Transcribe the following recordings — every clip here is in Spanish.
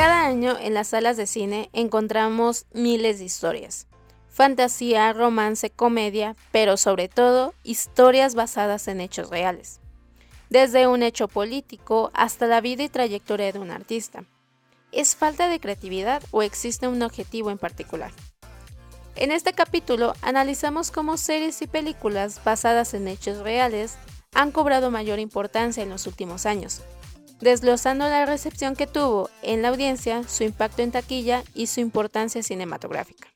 Cada año en las salas de cine encontramos miles de historias. Fantasía, romance, comedia, pero sobre todo historias basadas en hechos reales. Desde un hecho político hasta la vida y trayectoria de un artista. ¿Es falta de creatividad o existe un objetivo en particular? En este capítulo analizamos cómo series y películas basadas en hechos reales han cobrado mayor importancia en los últimos años, desglosando la recepción que tuvo en la audiencia, su impacto en taquilla y su importancia cinematográfica.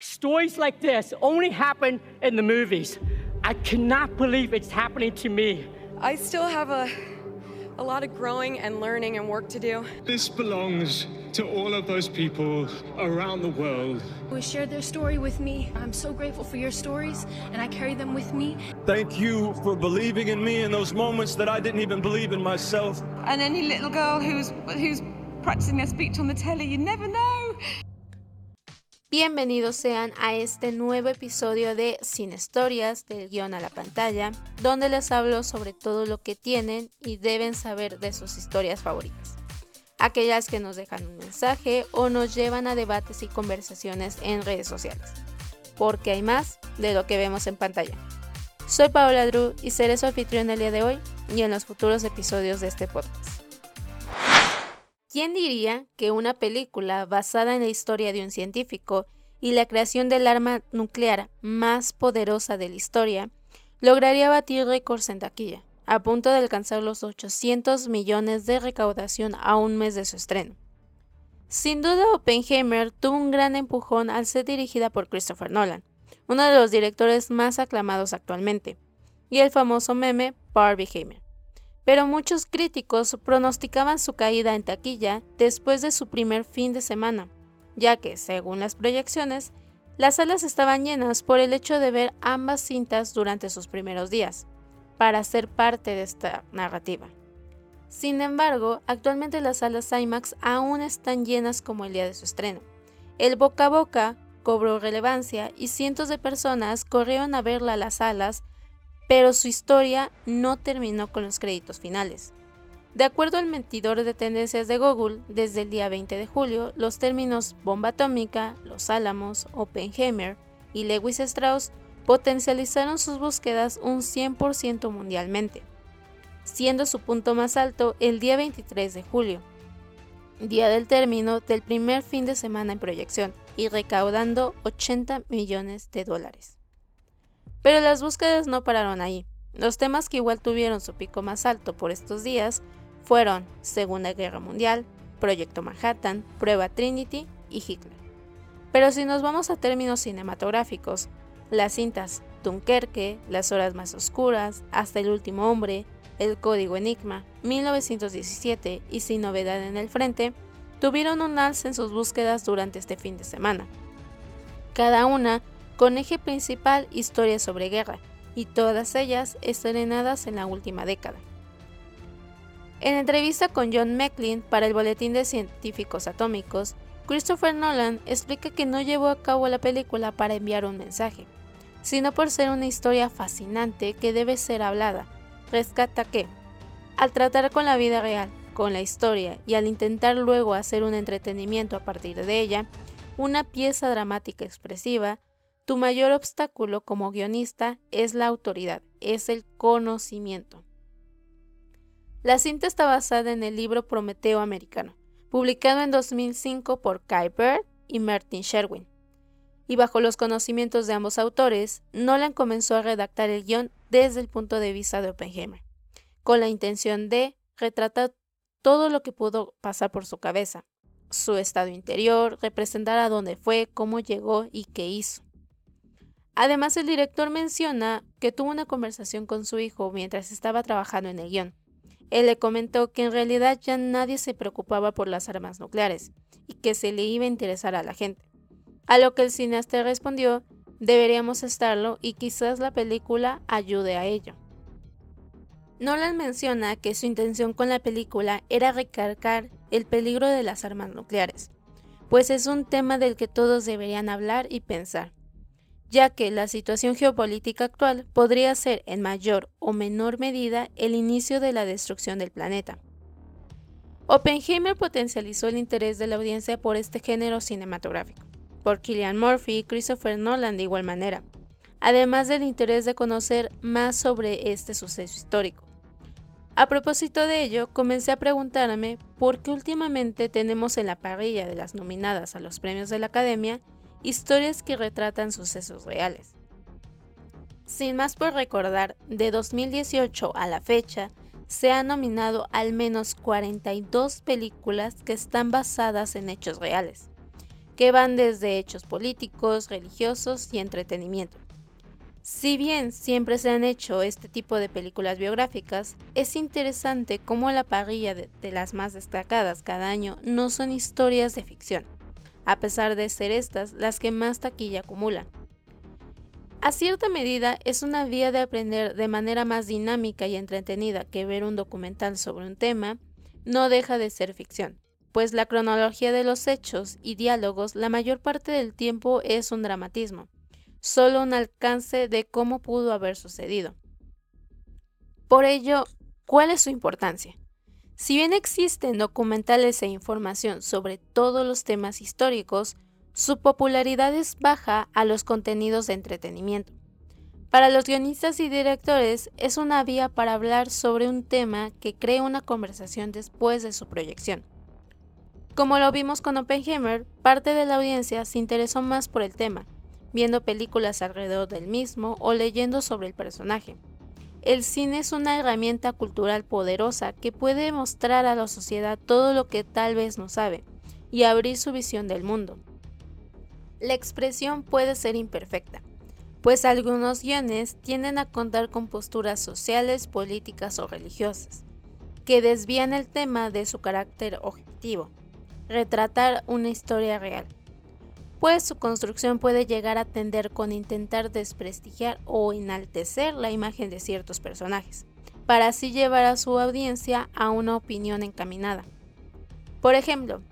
Stories like this only happen in the movies. I cannot believe it's happening to me. I still have a a lot of growing and learning and work to do. This belongs to all of those people around the world who shared their story with me. I'm so grateful for your stories, and I carry them with me. Thank you for believing in me in those moments that I didn't even believe in myself. And any little girl who's who's practicing their speech on the telly, you never know. Bienvenidos sean a este nuevo episodio de Sin Historias, del guion a la pantalla, donde les hablo sobre todo lo que tienen y deben saber de sus historias favoritas. Aquellas que nos dejan un mensaje o nos llevan a debates y conversaciones en redes sociales. Porque hay más de lo que vemos en pantalla. Soy Paola Drew y seré su anfitrión el día de hoy y en los futuros episodios de este podcast. ¿Quién diría que una película basada en la historia de un científico y la creación del arma nuclear más poderosa de la historia lograría batir récords en taquilla, a punto de alcanzar los 800 millones de recaudación a un mes de su estreno? Sin duda, Oppenheimer tuvo un gran empujón al ser dirigida por Christopher Nolan, uno de los directores más aclamados actualmente, y el famoso meme Barbieheimer pero muchos críticos pronosticaban su caída en taquilla después de su primer fin de semana, ya que, según las proyecciones, las salas estaban llenas por el hecho de ver ambas cintas durante sus primeros días, para ser parte de esta narrativa. Sin embargo, actualmente las salas IMAX aún están llenas como el día de su estreno. El boca a boca cobró relevancia y cientos de personas corrieron a verla a las salas pero su historia no terminó con los créditos finales. De acuerdo al mentidor de tendencias de Google, desde el día 20 de julio, los términos bomba atómica, Los Álamos, Oppenheimer y Lewis Strauss potencializaron sus búsquedas un 100% mundialmente, siendo su punto más alto el día 23 de julio, día del término del primer fin de semana en proyección, y recaudando 80 millones de dólares. Pero las búsquedas no pararon ahí. Los temas que igual tuvieron su pico más alto por estos días fueron Segunda Guerra Mundial, Proyecto Manhattan, Prueba Trinity y Hitler. Pero si nos vamos a términos cinematográficos, las cintas Dunkerque, Las Horas Más Oscuras, Hasta el Último Hombre, El Código Enigma, 1917 y Sin Novedad en el Frente, tuvieron un alza en sus búsquedas durante este fin de semana. Cada una con eje principal historias sobre guerra, y todas ellas estrenadas en la última década. En entrevista con John Maclean para el Boletín de Científicos Atómicos, Christopher Nolan explica que no llevó a cabo la película para enviar un mensaje, sino por ser una historia fascinante que debe ser hablada. Rescata que, al tratar con la vida real, con la historia y al intentar luego hacer un entretenimiento a partir de ella, una pieza dramática expresiva, tu mayor obstáculo como guionista es la autoridad, es el conocimiento. La cinta está basada en el libro Prometeo Americano, publicado en 2005 por Kai Bird y Martin Sherwin. Y bajo los conocimientos de ambos autores, Nolan comenzó a redactar el guion desde el punto de vista de Oppenheimer, con la intención de retratar todo lo que pudo pasar por su cabeza, su estado interior, representar a dónde fue, cómo llegó y qué hizo. Además, el director menciona que tuvo una conversación con su hijo mientras estaba trabajando en el guion. Él le comentó que en realidad ya nadie se preocupaba por las armas nucleares y que se le iba a interesar a la gente. A lo que el cineasta respondió, deberíamos estarlo y quizás la película ayude a ello. Nolan menciona que su intención con la película era recargar el peligro de las armas nucleares, pues es un tema del que todos deberían hablar y pensar ya que la situación geopolítica actual podría ser en mayor o menor medida el inicio de la destrucción del planeta. Oppenheimer potencializó el interés de la audiencia por este género cinematográfico, por Killian Murphy y Christopher Nolan de igual manera, además del interés de conocer más sobre este suceso histórico. A propósito de ello, comencé a preguntarme por qué últimamente tenemos en la parrilla de las nominadas a los premios de la Academia historias que retratan sucesos reales. Sin más por recordar, de 2018 a la fecha, se han nominado al menos 42 películas que están basadas en hechos reales, que van desde hechos políticos, religiosos y entretenimiento. Si bien siempre se han hecho este tipo de películas biográficas, es interesante cómo la parrilla de, las más destacadas cada año no son historias de ficción, a pesar de ser estas las que más taquilla acumulan. A cierta medida es una vía de aprender de manera más dinámica y entretenida que ver un documental sobre un tema, no deja de ser ficción, pues la cronología de los hechos y diálogos la mayor parte del tiempo es un dramatismo solo un alcance de cómo pudo haber sucedido. Por ello, ¿cuál es su importancia? Si bien existen documentales e información sobre todos los temas históricos, su popularidad es baja a los contenidos de entretenimiento. Para los guionistas y directores es una vía para hablar sobre un tema que cree una conversación después de su proyección. Como lo vimos con Oppenheimer, parte de la audiencia se interesó más por el tema, viendo películas alrededor del mismo o leyendo sobre el personaje. El cine es una herramienta cultural poderosa que puede mostrar a la sociedad todo lo que tal vez no sabe y abrir su visión del mundo. La expresión puede ser imperfecta, pues algunos guiones tienden a contar con posturas sociales, políticas o religiosas, que desvían el tema de su carácter objetivo, retratar una historia real pues su construcción puede llegar a tender con intentar desprestigiar o enaltecer la imagen de ciertos personajes, para así llevar a su audiencia a una opinión encaminada. Por ejemplo,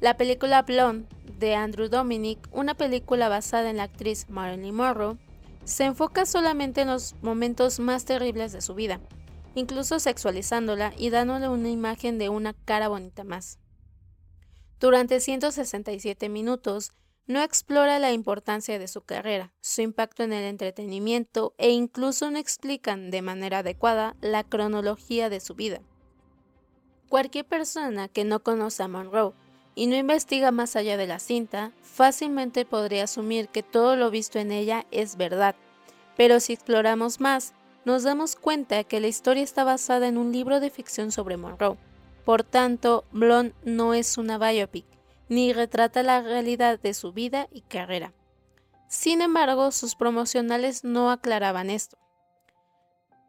la película Blonde de Andrew Dominic, una película basada en la actriz Marilyn Monroe, se enfoca solamente en los momentos más terribles de su vida, incluso sexualizándola y dándole una imagen de una cara bonita más. Durante 167 minutos, no explora la importancia de su carrera, su impacto en el entretenimiento e incluso no explican de manera adecuada la cronología de su vida. Cualquier persona que no conoce a Monroe y no investiga más allá de la cinta, fácilmente podría asumir que todo lo visto en ella es verdad, pero si exploramos más, nos damos cuenta que la historia está basada en un libro de ficción sobre Monroe. Por tanto, Blonde no es una biopic, ni retrata la realidad de su vida y carrera. Sin embargo, sus promocionales no aclaraban esto.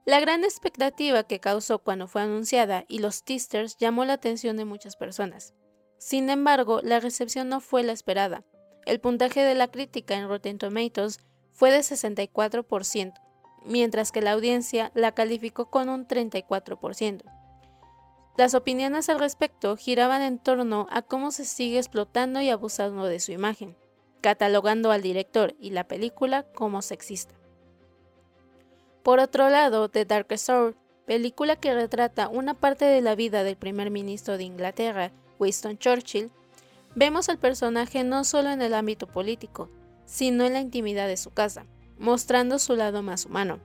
La gran expectativa que causó cuando fue anunciada y los teasers llamó la atención de muchas personas. Sin embargo, la recepción no fue la esperada. El puntaje de la crítica en Rotten Tomatoes fue de 64%, mientras que la audiencia la calificó con un 34%. Las opiniones al respecto giraban en torno a cómo se sigue explotando y abusando de su imagen, catalogando al director y la película como sexista. Por otro lado, The Darkest Hour, película que retrata una parte de la vida del primer ministro de Inglaterra, Winston Churchill, vemos al personaje no solo en el ámbito político, sino en la intimidad de su casa, mostrando su lado más humano.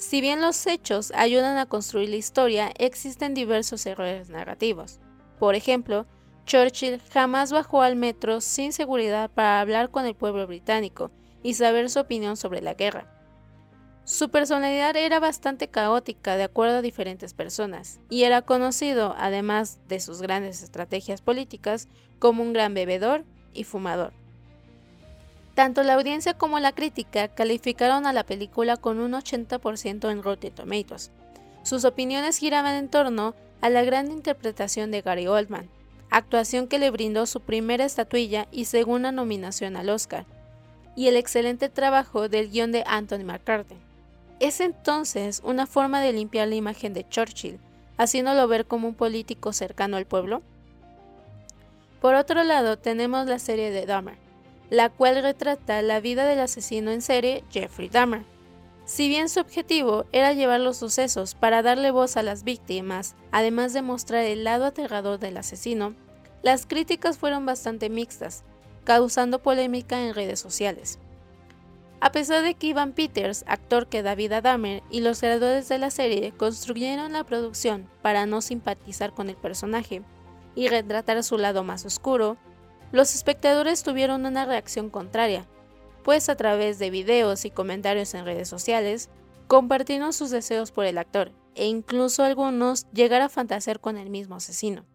Si bien los hechos ayudan a construir la historia, existen diversos errores narrativos. Por ejemplo, Churchill jamás bajó al metro sin seguridad para hablar con el pueblo británico y saber su opinión sobre la guerra. Su personalidad era bastante caótica de acuerdo a diferentes personas, y era conocido, además de sus grandes estrategias políticas, como un gran bebedor y fumador. Tanto la audiencia como la crítica calificaron a la película con un 80% en Rotten Tomatoes. Sus opiniones giraban en torno a la gran interpretación de Gary Oldman, actuación que le brindó su primera estatuilla y segunda nominación al Oscar, y el excelente trabajo del guion de Anthony McCarthy. Es entonces una forma de limpiar la imagen de Churchill, haciéndolo ver como un político cercano al pueblo. Por otro lado, tenemos la serie de Dahmer, la cual retrata la vida del asesino en serie Jeffrey Dahmer. Si bien su objetivo era llevar los sucesos para darle voz a las víctimas, además de mostrar el lado aterrador del asesino, las críticas fueron bastante mixtas, causando polémica en redes sociales. A pesar de que Ivan Peters, actor que da vida a Dahmer, y los creadores de la serie construyeron la producción para no simpatizar con el personaje y retratar su lado más oscuro, los espectadores tuvieron una reacción contraria, pues a través de videos y comentarios en redes sociales, compartieron sus deseos por el actor, e incluso algunos llegaron a fantasear con el mismo asesino.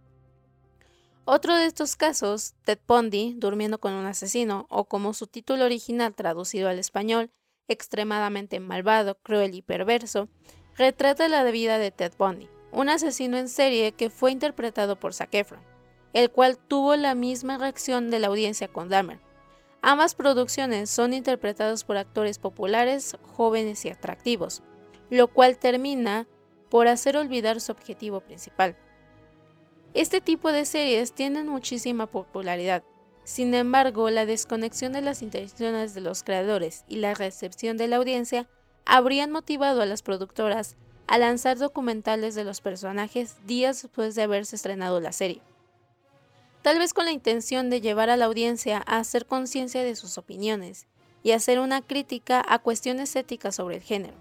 Otro de estos casos, Ted Bundy, durmiendo con un asesino, o como su título original traducido al español, extremadamente malvado, cruel y perverso, retrata la vida de Ted Bundy, un asesino en serie que fue interpretado por Zac Efron, el cual tuvo la misma reacción de la audiencia con Dahmer. Ambas producciones son interpretadas por actores populares, jóvenes y atractivos, lo cual termina por hacer olvidar su objetivo principal, este tipo de series tienen muchísima popularidad. Sin embargo, la desconexión de las intenciones de los creadores y la recepción de la audiencia habrían motivado a las productoras a lanzar documentales de los personajes días después de haberse estrenado la serie. Tal vez con la intención de llevar a la audiencia a hacer conciencia de sus opiniones y hacer una crítica a cuestiones éticas sobre el género.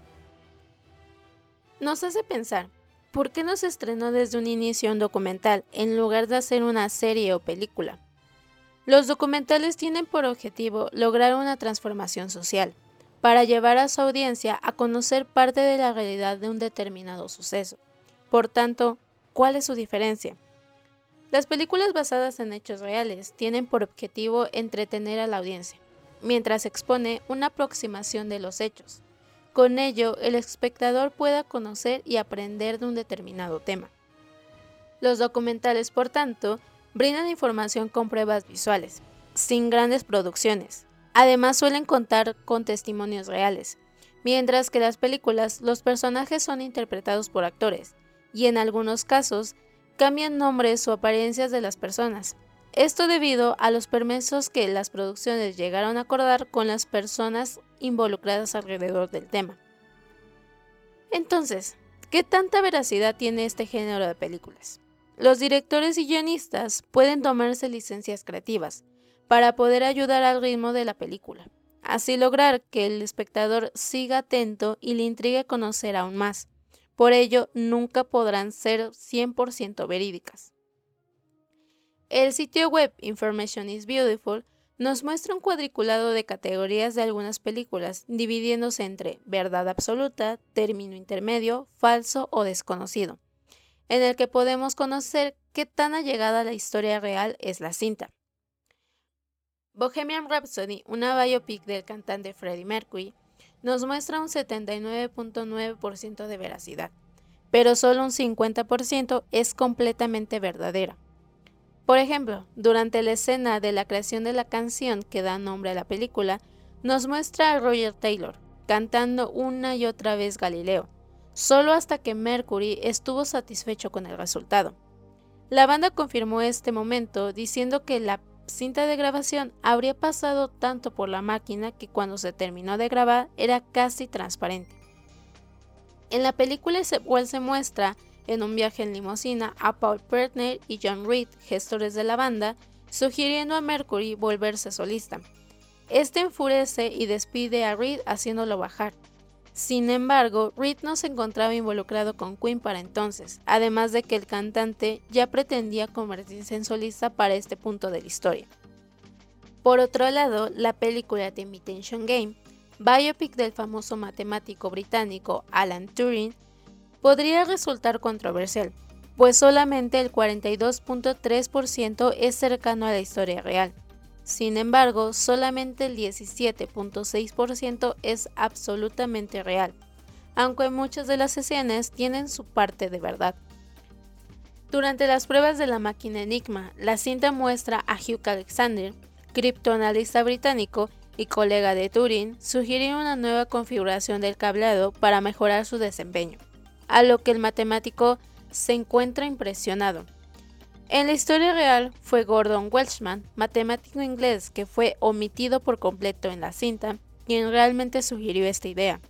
Nos hace pensar, ¿por qué no se estrenó desde un inicio un documental en lugar de hacer una serie o película? Los documentales tienen por objetivo lograr una transformación social, para llevar a su audiencia a conocer parte de la realidad de un determinado suceso. Por tanto, ¿cuál es su diferencia? Las películas basadas en hechos reales tienen por objetivo entretener a la audiencia, mientras expone una aproximación de los hechos, con ello, el espectador pueda conocer y aprender de un determinado tema. Los documentales, por tanto, brindan información con pruebas visuales, sin grandes producciones. Además suelen contar con testimonios reales, mientras que las películas los personajes son interpretados por actores, y en algunos casos cambian nombres o apariencias de las personas. Esto debido a los permisos que las producciones llegaron a acordar con las personas involucradas alrededor del tema. Entonces, ¿qué tanta veracidad tiene este género de películas? Los directores y guionistas pueden tomarse licencias creativas para poder ayudar al ritmo de la película, así lograr que el espectador siga atento y le intrigue conocer aún más. Por ello, nunca podrán ser 100% verídicas. El sitio web Information is Beautiful nos muestra un cuadriculado de categorías de algunas películas, dividiéndose entre verdad absoluta, término intermedio, falso o desconocido, en el que podemos conocer qué tan allegada a la historia real es la cinta. Bohemian Rhapsody, una biopic del cantante Freddie Mercury, nos muestra un 79.9% de veracidad, pero solo un 50% es completamente verdadera. Por ejemplo, durante la escena de la creación de la canción que da nombre a la película, nos muestra a Roger Taylor cantando una y otra vez Galileo, solo hasta que Mercury estuvo satisfecho con el resultado. La banda confirmó este momento diciendo que la cinta de grabación habría pasado tanto por la máquina que cuando se terminó de grabar era casi transparente. En la película igual se muestra en un viaje en limusina a Paul Pertner y John Reed, gestores de la banda, sugiriendo a Mercury volverse solista. Este enfurece y despide a Reed haciéndolo bajar. Sin embargo, Reed no se encontraba involucrado con Queen para entonces, además de que el cantante ya pretendía convertirse en solista para este punto de la historia. Por otro lado, la película The Imitation Game, biopic del famoso matemático británico Alan Turing, podría resultar controversial, pues solamente el 42.3% es cercano a la historia real. Sin embargo, solamente el 17.6% es absolutamente real, aunque muchas de las escenas tienen su parte de verdad. Durante las pruebas de la máquina Enigma, la cinta muestra a Hugh Alexander, criptoanalista británico y colega de Turing, sugerir una nueva configuración del cableado para mejorar su desempeño a lo que el matemático se encuentra impresionado. En la historia real fue Gordon Welshman, matemático inglés que fue omitido por completo en la cinta, quien realmente sugirió esta idea.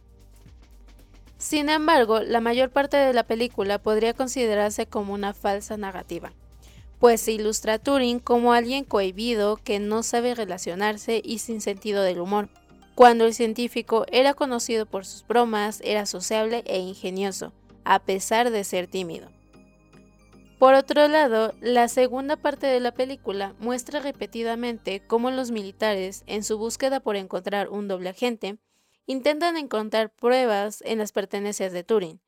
Sin embargo, la mayor parte de la película podría considerarse como una falsa narrativa, pues se ilustra a Turing como alguien cohibido que no sabe relacionarse y sin sentido del humor, cuando el científico era conocido por sus bromas, era sociable e ingenioso, a pesar de ser tímido. Por otro lado, la segunda parte de la película muestra repetidamente cómo los militares, en su búsqueda por encontrar un doble agente, intentan encontrar pruebas en las pertenencias de Turing,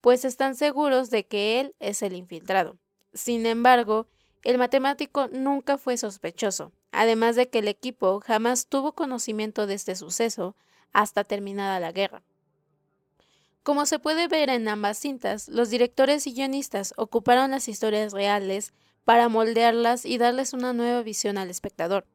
pues están seguros de que él es el infiltrado. Sin embargo, el matemático nunca fue sospechoso, además de que el equipo jamás tuvo conocimiento de este suceso hasta terminada la guerra. Como se puede ver en ambas cintas, los directores y guionistas ocuparon las historias reales para moldearlas y darles una nueva visión al espectador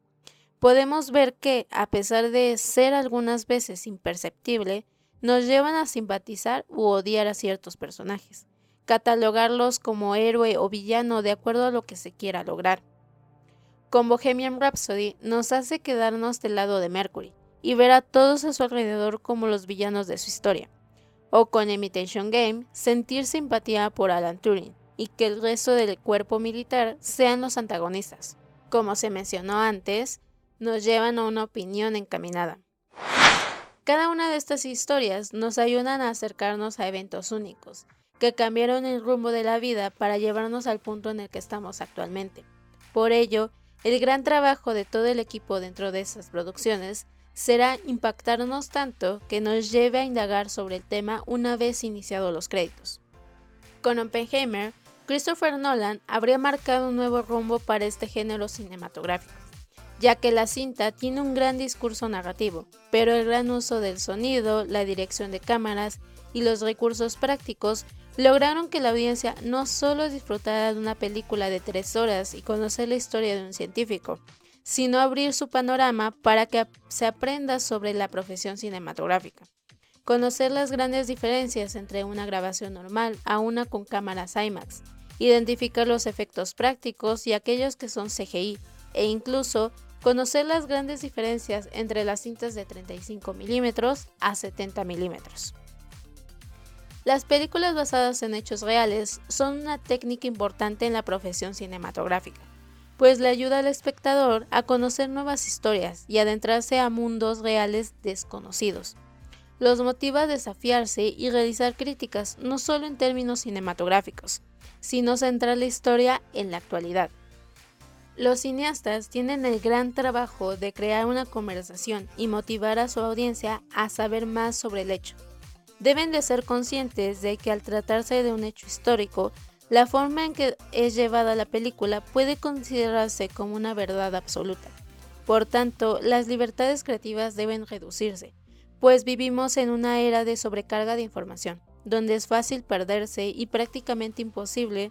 podemos ver que, a pesar de ser algunas veces imperceptible, nos llevan a simpatizar u odiar a ciertos personajes, catalogarlos como héroe o villano de acuerdo a lo que se quiera lograr. Con Bohemian Rhapsody nos hace quedarnos del lado de Mercury y ver a todos a su alrededor como los villanos de su historia. O con Imitation Game, sentir simpatía por Alan Turing y que el resto del cuerpo militar sean los antagonistas. Como se mencionó antes, nos llevan a una opinión encaminada. Cada una de estas historias nos ayudan a acercarnos a eventos únicos, que cambiaron el rumbo de la vida para llevarnos al punto en el que estamos actualmente. Por ello, el gran trabajo de todo el equipo dentro de esas producciones será impactarnos tanto que nos lleve a indagar sobre el tema una vez iniciados los créditos. Con Oppenheimer, Christopher Nolan habría marcado un nuevo rumbo para este género cinematográfico ya que la cinta tiene un gran discurso narrativo, pero el gran uso del sonido, la dirección de cámaras y los recursos prácticos lograron que la audiencia no solo disfrutara de una película de tres horas y conocer la historia de un científico, sino abrir su panorama para que se aprenda sobre la profesión cinematográfica. Conocer las grandes diferencias entre una grabación normal a una con cámaras IMAX, identificar los efectos prácticos y aquellos que son CGI, e incluso conocer las grandes diferencias entre las cintas de 35 mm a 70 mm. Las películas basadas en hechos reales son una técnica importante en la profesión cinematográfica, pues le ayuda al espectador a conocer nuevas historias y adentrarse a mundos reales desconocidos. Los motiva a desafiarse y realizar críticas no solo en términos cinematográficos, sino centrar la historia en la actualidad. Los cineastas tienen el gran trabajo de crear una conversación y motivar a su audiencia a saber más sobre el hecho. Deben de ser conscientes de que al tratarse de un hecho histórico, la forma en que es llevada la película puede considerarse como una verdad absoluta. Por tanto, las libertades creativas deben reducirse, pues vivimos en una era de sobrecarga de información, donde es fácil perderse y prácticamente imposible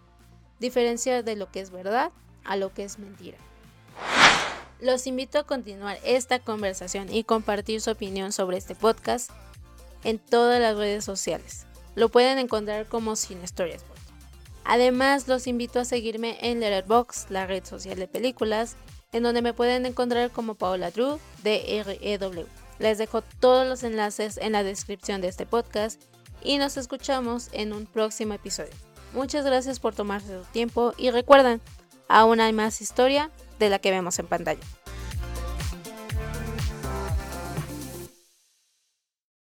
diferenciar de lo que es verdad a lo que es mentira. Los invito a continuar esta conversación y compartir su opinión sobre este podcast en todas las redes sociales. Lo pueden encontrar como Sin Stories Además, los invito a seguirme en Letterboxd, la red social de películas, en donde me pueden encontrar como Paola Drew, D-R-E-W. Les dejo todos los enlaces en la descripción de este podcast y nos escuchamos en un próximo episodio. Muchas gracias por tomarse su tiempo y recuerden, aún hay más historia de la que vemos en pantalla.